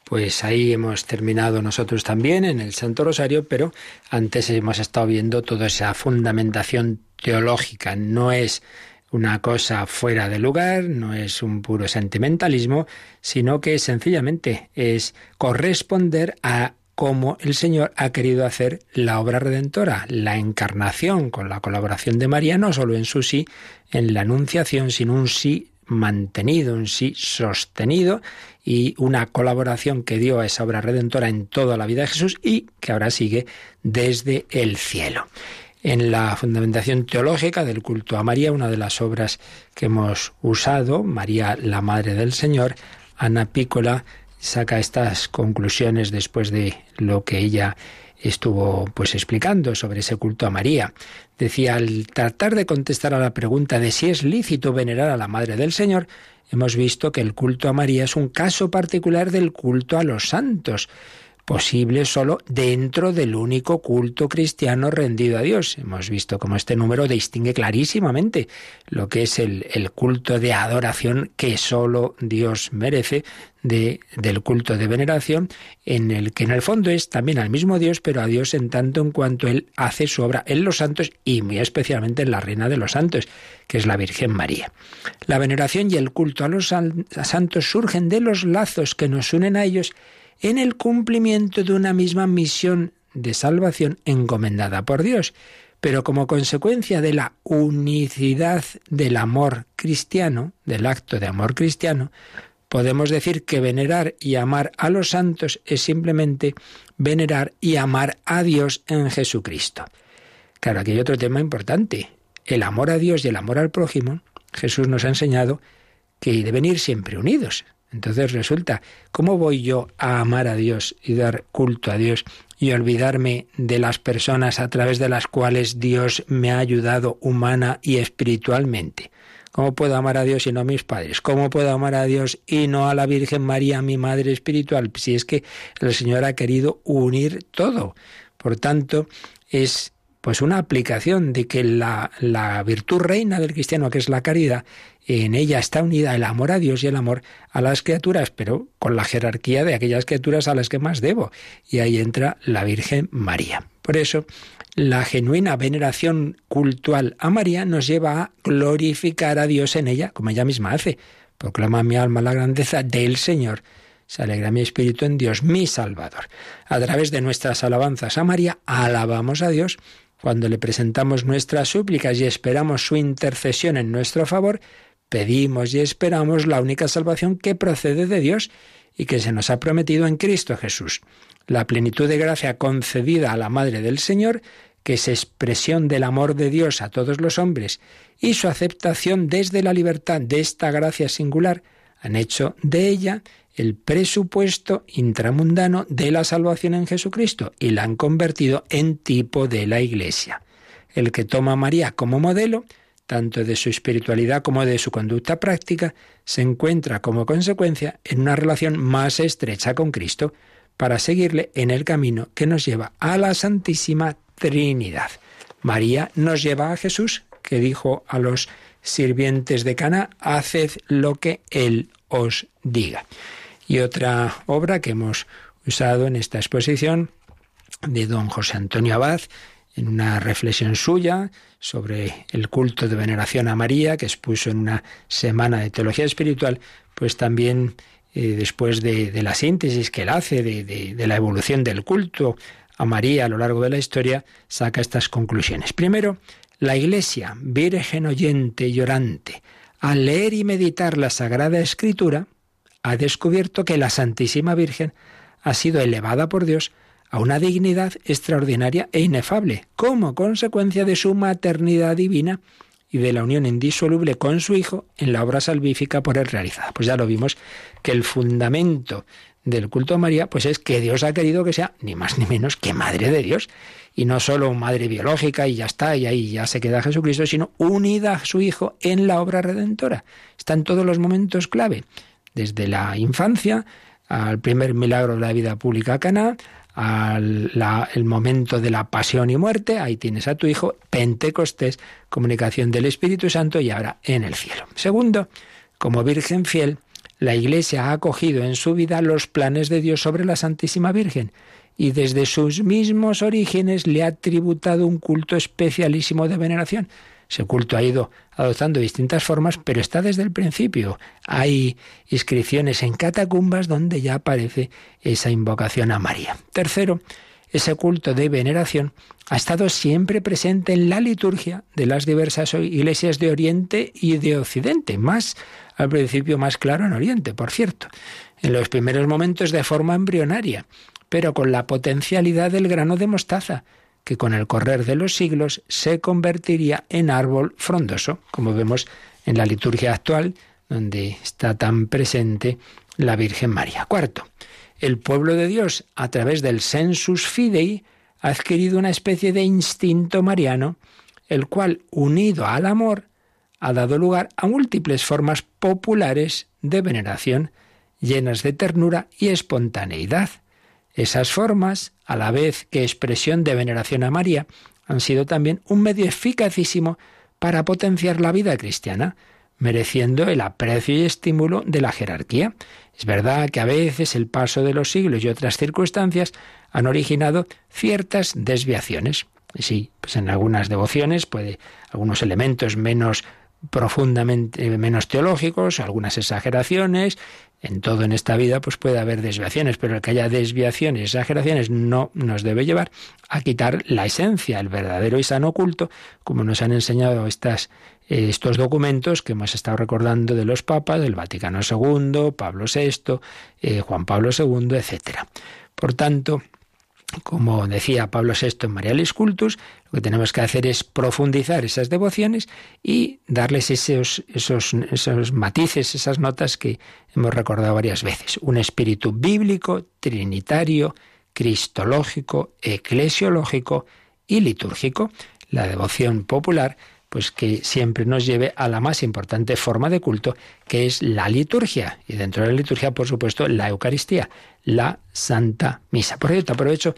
Pues ahí hemos terminado nosotros también en el Santo Rosario, pero antes hemos estado viendo toda esa fundamentación teológica. No es una cosa fuera de lugar, no es un puro sentimentalismo, sino que sencillamente es corresponder a cómo el Señor ha querido hacer la obra redentora, la encarnación con la colaboración de María, no solo en su sí, en la anunciación, sino un sí mantenido, un sí sostenido y una colaboración que dio a esa obra redentora en toda la vida de Jesús y que ahora sigue desde el cielo. En la fundamentación teológica del culto a María, una de las obras que hemos usado, María la Madre del Señor, Ana Pícola saca estas conclusiones después de lo que ella estuvo pues explicando sobre ese culto a María. Decía, al tratar de contestar a la pregunta de si es lícito venerar a la Madre del Señor, hemos visto que el culto a María es un caso particular del culto a los santos posible solo dentro del único culto cristiano rendido a Dios. Hemos visto cómo este número distingue clarísimamente lo que es el, el culto de adoración que solo Dios merece de, del culto de veneración, en el que en el fondo es también al mismo Dios, pero a Dios en tanto en cuanto Él hace su obra en los santos y muy especialmente en la Reina de los Santos, que es la Virgen María. La veneración y el culto a los santos surgen de los lazos que nos unen a ellos en el cumplimiento de una misma misión de salvación encomendada por Dios. Pero como consecuencia de la unicidad del amor cristiano, del acto de amor cristiano, podemos decir que venerar y amar a los santos es simplemente venerar y amar a Dios en Jesucristo. Claro, aquí hay otro tema importante. El amor a Dios y el amor al prójimo, Jesús nos ha enseñado que deben ir siempre unidos. Entonces resulta, ¿cómo voy yo a amar a Dios y dar culto a Dios y olvidarme de las personas a través de las cuales Dios me ha ayudado humana y espiritualmente? ¿Cómo puedo amar a Dios y no a mis padres? ¿Cómo puedo amar a Dios y no a la Virgen María, mi madre espiritual? Si es que el Señor ha querido unir todo. Por tanto, es pues una aplicación de que la, la virtud reina del cristiano, que es la caridad, en ella está unida el amor a Dios y el amor a las criaturas, pero con la jerarquía de aquellas criaturas a las que más debo. Y ahí entra la Virgen María. Por eso, la genuina veneración cultual a María nos lleva a glorificar a Dios en ella, como ella misma hace. Proclama mi alma la grandeza del Señor. Se alegra mi espíritu en Dios, mi Salvador. A través de nuestras alabanzas a María, alabamos a Dios. Cuando le presentamos nuestras súplicas y esperamos su intercesión en nuestro favor, pedimos y esperamos la única salvación que procede de Dios y que se nos ha prometido en Cristo Jesús. La plenitud de gracia concedida a la Madre del Señor, que es expresión del amor de Dios a todos los hombres, y su aceptación desde la libertad de esta gracia singular, han hecho de ella el presupuesto intramundano de la salvación en Jesucristo y la han convertido en tipo de la Iglesia. El que toma a María como modelo tanto de su espiritualidad como de su conducta práctica, se encuentra como consecuencia en una relación más estrecha con Cristo para seguirle en el camino que nos lleva a la Santísima Trinidad. María nos lleva a Jesús, que dijo a los sirvientes de Cana, haced lo que Él os diga. Y otra obra que hemos usado en esta exposición de don José Antonio Abad, en una reflexión suya sobre el culto de veneración a María, que expuso en una semana de teología espiritual, pues también eh, después de, la síntesis que él hace de, de la evolución del culto a María a lo largo de la historia, saca estas conclusiones. Primero, la Iglesia, virgen oyente y llorante, al leer y meditar la Sagrada Escritura, ha descubierto que la Santísima Virgen ha sido elevada por Dios a una dignidad extraordinaria e inefable, como consecuencia de su maternidad divina y de la unión indisoluble con su Hijo en la obra salvífica por él realizada. Pues ya lo vimos que el fundamento del culto a María, pues es que Dios ha querido que sea ni más ni menos que madre de Dios. Y no solo madre biológica y ya está, y ahí ya se queda Jesucristo, sino unida a su Hijo en la obra redentora. Está en todos los momentos clave, desde la infancia al primer milagro de la vida pública Caná, al el momento de la pasión y muerte, ahí tienes a tu hijo, Pentecostés, comunicación del Espíritu Santo y ahora en el cielo. Segundo, como Virgen fiel, la Iglesia ha acogido en su vida los planes de Dios sobre la Santísima Virgen y desde sus mismos orígenes le ha tributado un culto especialísimo de veneración. Ese culto ha ido adoptando distintas formas, pero está desde el principio. Hay inscripciones en catacumbas donde ya aparece esa invocación a María. Tercero, ese culto de veneración ha estado siempre presente en la liturgia de las diversas iglesias de Oriente y de Occidente, más al principio más claro en Oriente, por cierto, en los primeros momentos de forma embrionaria, pero con la potencialidad del grano de mostaza, que con el correr de los siglos se convertiría en árbol frondoso, como vemos en la liturgia actual, donde está tan presente la Virgen María. Cuarto, el pueblo de Dios, a través del sensus fidei, ha adquirido una especie de instinto mariano, el cual, unido al amor, ha dado lugar a múltiples formas populares de veneración, llenas de ternura y espontaneidad. Esas formas, a la vez que expresión de veneración a María, han sido también un medio eficacísimo para potenciar la vida cristiana, mereciendo el aprecio y estímulo de la jerarquía. Es verdad que a veces el paso de los siglos y otras circunstancias han originado ciertas desviaciones. Sí, pues en algunas devociones puede algunos elementos menos profundamente menos teológicos, algunas exageraciones, en todo en esta vida pues puede haber desviaciones, pero el que haya desviaciones exageraciones no nos debe llevar a quitar la esencia, el verdadero y sano culto, como nos han enseñado estas, eh, estos documentos que hemos estado recordando de los papas, del Vaticano II, Pablo VI, eh, Juan Pablo II, etc. Por tanto, como decía Pablo VI en Marialis Cultus, lo que tenemos que hacer es profundizar esas devociones y darles esos, esos, esos matices, esas notas que hemos recordado varias veces. Un espíritu bíblico, trinitario, cristológico, eclesiológico y litúrgico. La devoción popular pues que siempre nos lleve a la más importante forma de culto, que es la liturgia. Y dentro de la liturgia, por supuesto, la Eucaristía, la Santa Misa. Por cierto, aprovecho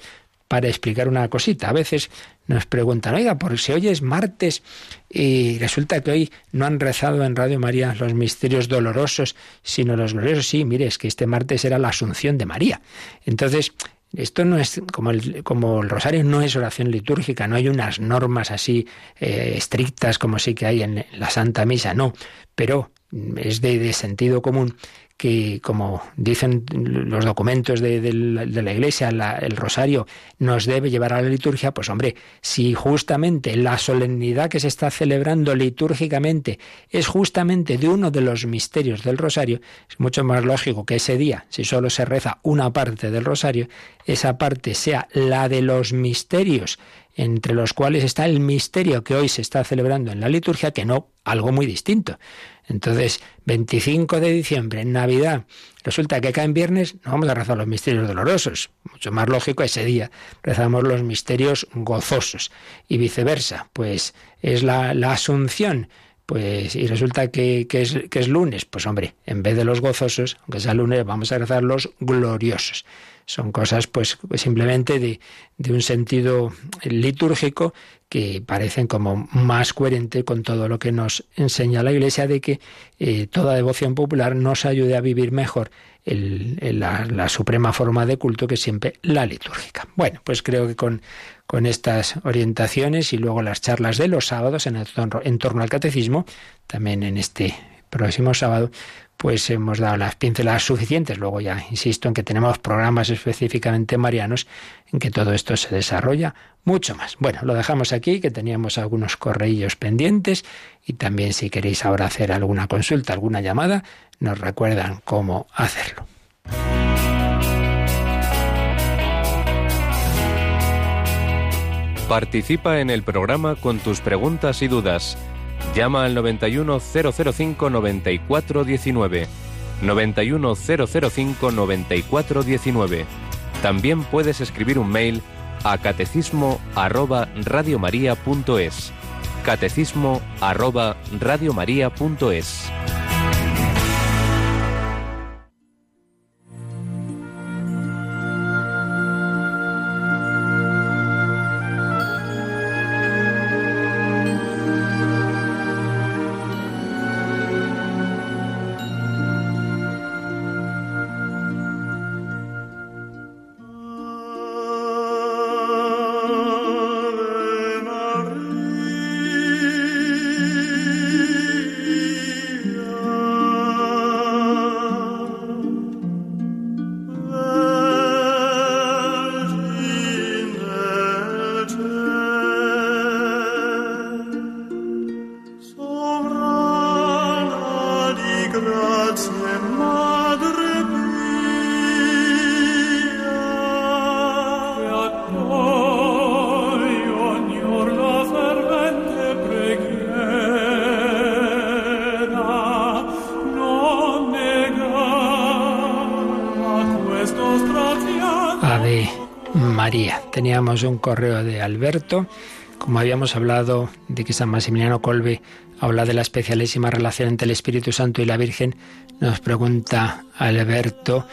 para explicar una cosita. A veces nos preguntan, oiga, por si hoy es martes y resulta que hoy no han rezado en Radio María los misterios dolorosos, sino los gloriosos. Sí, mire, es que este martes era la Asunción de María. Entonces, esto no es como el, como el rosario, no es oración litúrgica, no hay unas normas así eh, estrictas como sí que hay en la Santa Misa, no, pero es de sentido común que, como dicen los documentos de, la Iglesia, el rosario nos debe llevar a la liturgia, pues hombre, si justamente la solemnidad que se está celebrando litúrgicamente es justamente de uno de los misterios del rosario, es mucho más lógico que ese día, si solo se reza una parte del rosario, esa parte sea la de los misterios entre los cuales está el misterio que hoy se está celebrando en la liturgia, que no algo muy distinto. Entonces, 25 de diciembre, en Navidad, resulta que cae en viernes, no vamos a rezar los misterios dolorosos. Mucho más lógico ese día. Rezamos los misterios gozosos. Y viceversa, pues es la, asunción pues, y resulta que, es, que es lunes, pues hombre, en vez de los gozosos, aunque sea lunes, vamos a rezar los gloriosos. Son cosas, pues, simplemente de, de un sentido litúrgico que parecen como más coherente con todo lo que nos enseña la Iglesia de que eh, toda devoción popular nos ayude a vivir mejor la, suprema forma de culto que siempre la litúrgica. Bueno, pues creo que con, con estas orientaciones y luego las charlas de los sábados en torno al catecismo, también en este próximo sábado, pues hemos dado las pinceladas suficientes. Luego ya insisto en que tenemos programas específicamente marianos en que todo esto se desarrolla mucho más. Bueno, lo dejamos aquí, que teníamos algunos correillos pendientes y también si queréis ahora hacer alguna consulta, alguna llamada, nos recuerdan cómo hacerlo. Participa en el programa con tus preguntas y dudas. Llama al 91005 9419. 91005 9419. También puedes escribir un mail a catecismo arroba radiomaria.es. Catecismo arroba radiomaria.es. Teníamos un correo de Alberto. Como habíamos hablado de que San Maximiliano Colbe habla de la especialísima relación entre el Espíritu Santo y la Virgen, nos pregunta Alberto,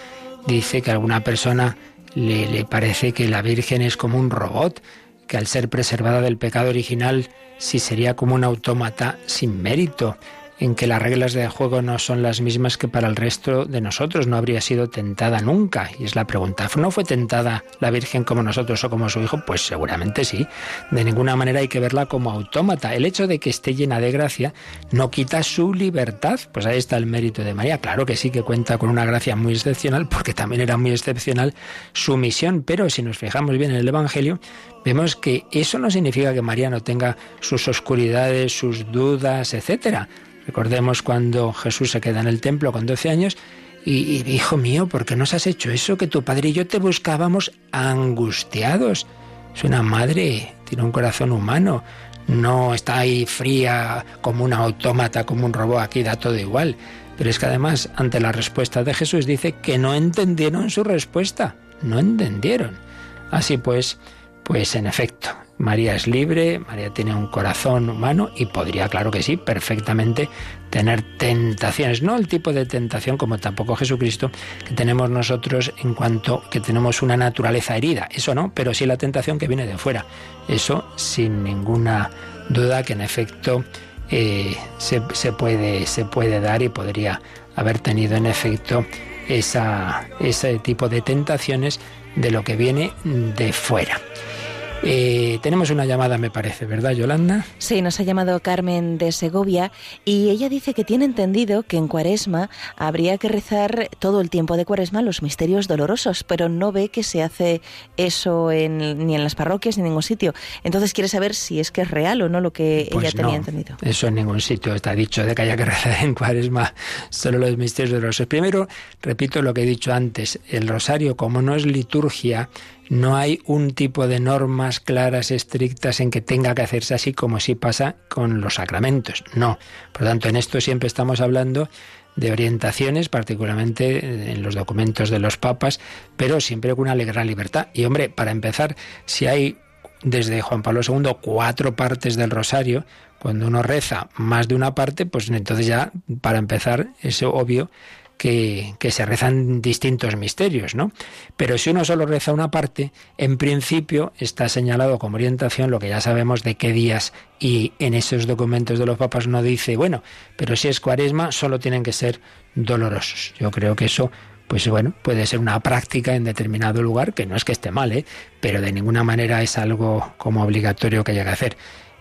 dice que a alguna persona le, le parece que la Virgen es como un robot, que al ser preservada del pecado original, sí sería como un autómata sin mérito en que las reglas de juego no son las mismas que para el resto de nosotros, no habría sido tentada nunca. Y es la pregunta, ¿no fue tentada la Virgen como nosotros o como su hijo? Pues seguramente sí. De ninguna manera hay que verla como autómata. El hecho de que esté llena de gracia no quita su libertad. Pues ahí está el mérito de María. Claro que sí que cuenta con una gracia muy excepcional porque también era muy excepcional su misión. Pero si nos fijamos bien en el Evangelio, vemos que eso no significa que María no tenga sus oscuridades, sus dudas, etcétera Recordemos cuando Jesús se queda en el templo con 12 años y, hijo mío, ¿por qué nos has hecho eso? Que tu padre y yo te buscábamos angustiados. Es una madre, tiene un corazón humano, no está ahí fría como una autómata, como un robot, aquí da todo igual. Pero es que además, ante la respuesta de Jesús, dice que no entendieron su respuesta, no entendieron. Así pues, pues en efecto, María es libre, María tiene un corazón humano y podría, claro que sí, perfectamente tener tentaciones, no el tipo de tentación como tampoco Jesucristo que tenemos nosotros en cuanto que tenemos una naturaleza herida, eso no, pero sí la tentación que viene de fuera, eso sin ninguna duda que en efecto eh, se, puede, se puede dar y podría haber tenido en efecto esa, ese tipo de tentaciones de lo que viene de fuera. Eh, tenemos una llamada, me parece, ¿verdad, Yolanda? Sí, nos ha llamado Carmen de Segovia y ella dice que tiene entendido que en Cuaresma habría que rezar todo el tiempo de Cuaresma los misterios dolorosos, pero no ve que se hace eso ni en las parroquias ni en ningún sitio. Entonces quiere saber si es que es real o no lo que pues ella tenía entendido. Eso en ningún sitio está dicho de que haya que rezar en Cuaresma solo los misterios dolorosos. Primero, repito lo que he dicho antes, el rosario como no es liturgia, no hay un tipo de normas claras, estrictas, en que tenga que hacerse así como si pasa con los sacramentos. No. Por lo tanto, en esto siempre estamos hablando de orientaciones, particularmente en los documentos de los papas, pero siempre con una gran libertad. Y hombre, para empezar, si hay desde Juan Pablo II cuatro partes del rosario, cuando uno reza más de una parte, pues entonces ya, para empezar, es obvio que, se rezan distintos misterios, ¿no? Pero si uno solo reza una parte, en principio está señalado como orientación lo que ya sabemos de qué días y en esos documentos de los papas no dice, bueno, pero si es cuaresma solo tienen que ser dolorosos. Yo creo que eso pues bueno, puede ser una práctica en determinado lugar, que no es que esté mal, ¿eh? pero de ninguna manera es algo como obligatorio que haya que hacer.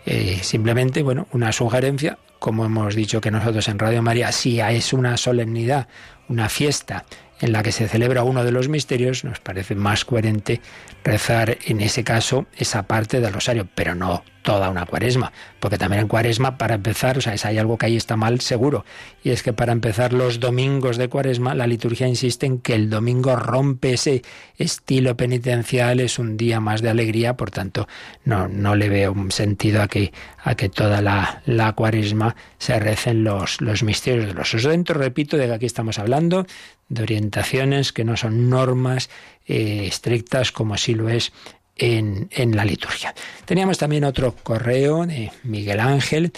Eh, simplemente, bueno, una sugerencia, como hemos dicho que nosotros en Radio María, si es una solemnidad, una fiesta en la que se celebra uno de los misterios, nos parece más coherente rezar en ese caso esa parte del rosario, pero no toda una cuaresma, porque también en cuaresma, para empezar, o sea, hay algo que ahí está mal seguro, y es que para empezar los domingos de cuaresma, la liturgia insiste en que el domingo rompe ese estilo penitencial, es un día más de alegría, por tanto, no, no le veo un sentido a que, a que toda la, la cuaresma se recen los, los misterios de los. Dentro, repito, de que aquí estamos hablando, de orientaciones que no son normas eh, estrictas como sí lo es en, en la liturgia. Teníamos también otro correo de Miguel Ángel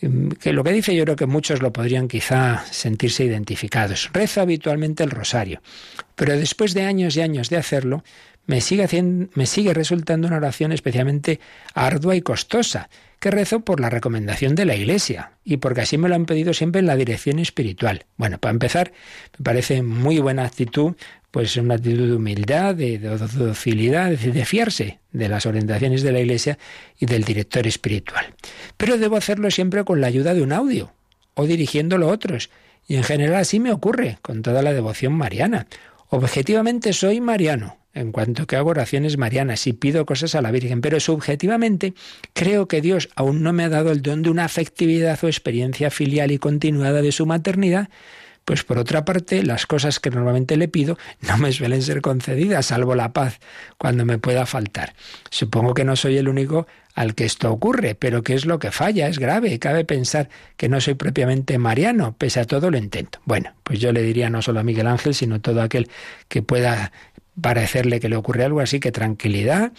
mm, que lo que dice yo creo que muchos lo podrían quizá sentirse identificados. Rezo habitualmente el rosario, pero después de años y años de hacerlo, me sigue, haciendo, me sigue resultando una oración especialmente ardua y costosa, que rezo por la recomendación de la Iglesia y porque así me lo han pedido siempre en la dirección espiritual. Bueno, para empezar, me parece muy buena actitud pues una actitud de humildad, de, docilidad, de fiarse de las orientaciones de la Iglesia y del director espiritual. Pero debo hacerlo siempre con la ayuda de un audio o dirigiéndolo a otros. Y en general así me ocurre con toda la devoción mariana. Objetivamente soy mariano, en cuanto que hago oraciones marianas y pido cosas a la Virgen, pero subjetivamente creo que Dios aún no me ha dado el don de una afectividad o experiencia filial y continuada de su maternidad pues por otra parte, las cosas que normalmente le pido no me suelen ser concedidas, salvo la paz, cuando me pueda faltar. Supongo que no soy el único al que esto ocurre, pero ¿qué es lo que falla? Es grave. Cabe pensar que no soy propiamente mariano, pese a todo lo intento. Bueno, pues yo le diría no solo a Miguel Ángel, sino a todo aquel que pueda parecerle que le ocurre algo así, que tranquilidad,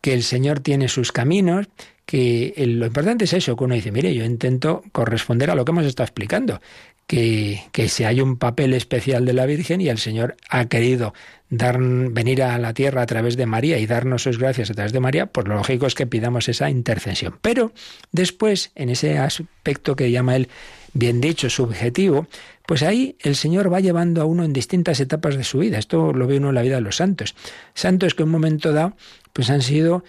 que el Señor tiene sus caminos, que lo importante es eso, que uno dice, mire, yo intento corresponder a lo que hemos estado explicando, que, si hay un papel especial de la Virgen y el Señor ha querido dar, venir a la tierra a través de María y darnos sus gracias a través de María, pues lo lógico es que pidamos esa intercesión. Pero después, en ese aspecto que llama él bien dicho, subjetivo, pues ahí el Señor va llevando a uno en distintas etapas de su vida. Esto lo ve uno en la vida de los santos. Santos que en un momento dado pues han sido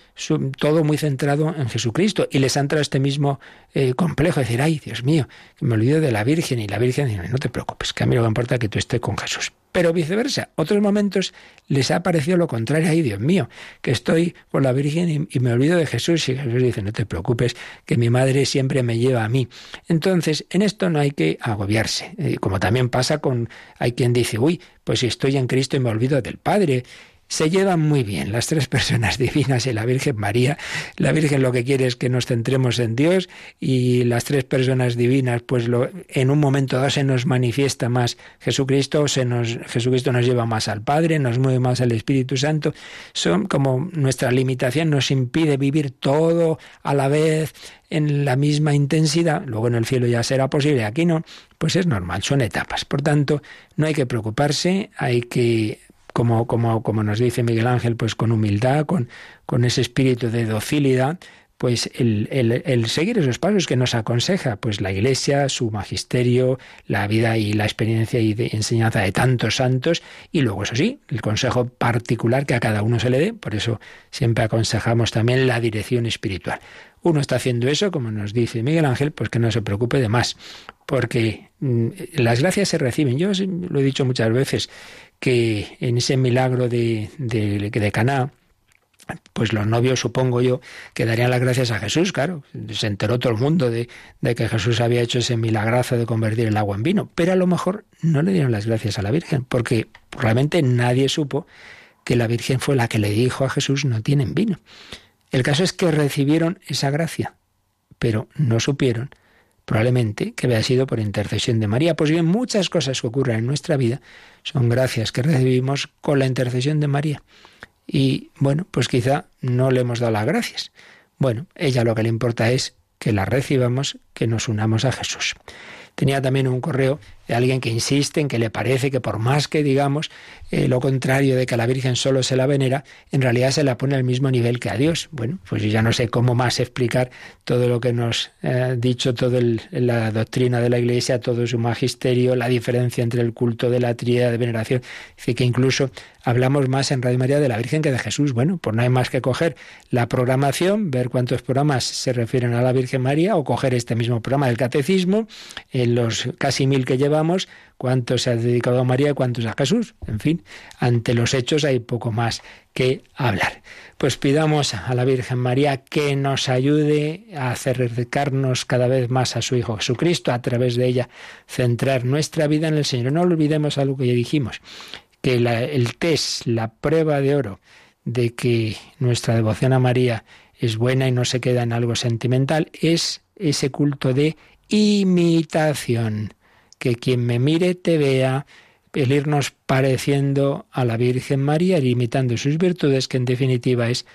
todo muy centrado en Jesucristo y les ha entrado este mismo eh, complejo de decir, ay, Dios mío, que me olvido de la Virgen y la Virgen dice, no te preocupes, que a mí lo que importa es que tú estés con Jesús. Pero viceversa, otros momentos les ha parecido lo contrario, ay, Dios mío, que estoy con la Virgen y, me olvido de Jesús. Y Jesús dice, no te preocupes, que mi madre siempre me lleva a mí. Entonces, en esto no hay que agobiarse, eh, como también pasa con, hay quien dice, uy, pues si estoy en Cristo y me olvido del Padre, se llevan muy bien las tres personas *laughs* divinas y la Virgen María. La Virgen lo que quiere es que nos centremos en Dios y las tres personas divinas, pues lo, en un momento dado se nos manifiesta más Jesucristo, se nos, Jesucristo nos lleva más al Padre, nos mueve más al Espíritu Santo. Son como nuestra limitación nos impide vivir todo a la vez en la misma intensidad, luego en el cielo ya será posible, aquí no, pues es normal, son etapas. Por tanto, no hay que preocuparse, hay que como, como, como nos dice Miguel Ángel, pues con humildad, con, con ese espíritu de docilidad, pues el, el, seguir esos pasos que nos aconseja pues la Iglesia, su magisterio, la vida y la experiencia y de enseñanza de tantos santos, y luego eso sí, el consejo particular que a cada uno se le dé, por eso siempre aconsejamos también la dirección espiritual. Uno está haciendo eso, como nos dice Miguel Ángel, pues que no se preocupe de más, porque mm, las gracias se reciben. Yo lo he dicho muchas veces, que en ese milagro de, de, Caná, pues los novios, supongo yo, que darían las gracias a Jesús, claro. Se enteró todo el mundo de, de, que Jesús había hecho ese milagrazo de convertir el agua en vino, pero a lo mejor no le dieron las gracias a la Virgen, porque realmente nadie supo que la Virgen fue la que le dijo a Jesús no tienen vino. El caso es que recibieron esa gracia, pero no supieron probablemente que había sido por intercesión de María. Pues bien, muchas cosas que ocurren en nuestra vida son gracias que recibimos con la intercesión de María. Y bueno, pues quizá no le hemos dado las gracias. Bueno, ella lo que le importa es que la recibamos, que nos unamos a Jesús. Tenía también un correo alguien que insiste en que le parece que por más que digamos eh, lo contrario de que a la Virgen solo se la venera, en realidad se la pone al mismo nivel que a Dios. Bueno, pues yo ya no sé cómo más explicar todo lo que nos ha dicho toda la doctrina de la Iglesia, todo su magisterio, la diferencia entre el culto de la tríada de veneración. Dice que incluso hablamos más en Radio María de la Virgen que de Jesús. Bueno, pues no hay más que coger la programación, ver cuántos programas se refieren a la Virgen María o coger este mismo programa del Catecismo, en los casi mil que llevamos, cuántos se ha dedicado a María y cuántos a Jesús. En fin, ante los hechos hay poco más que hablar. Pues pidamos a la Virgen María que nos ayude a acercarnos cada vez más a su Hijo Jesucristo, a través de ella centrar nuestra vida en el Señor. No olvidemos algo que ya dijimos, que el test, la prueba de oro de que nuestra devoción a María es buena y no se queda en algo sentimental, es ese culto de imitación que quien me mire te vea, el irnos pareciendo a la Virgen María, imitando sus virtudes, que en definitiva es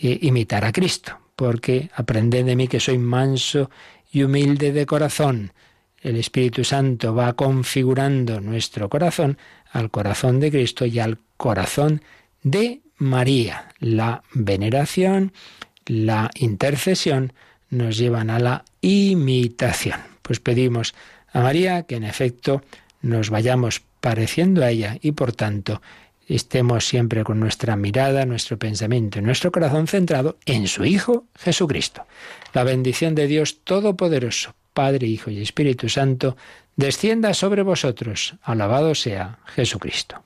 eh, imitar a Cristo, porque aprended de mí que soy manso y humilde de corazón. El Espíritu Santo va configurando nuestro corazón al corazón de Cristo y al corazón de María. La veneración, la intercesión nos llevan a la imitación. Pues pedimos a María, que en efecto nos vayamos pareciendo a ella y por tanto estemos siempre con nuestra mirada, nuestro pensamiento y nuestro corazón centrado en su Hijo Jesucristo. La bendición de Dios Todopoderoso, Padre, Hijo y Espíritu Santo, descienda sobre vosotros. Alabado sea Jesucristo.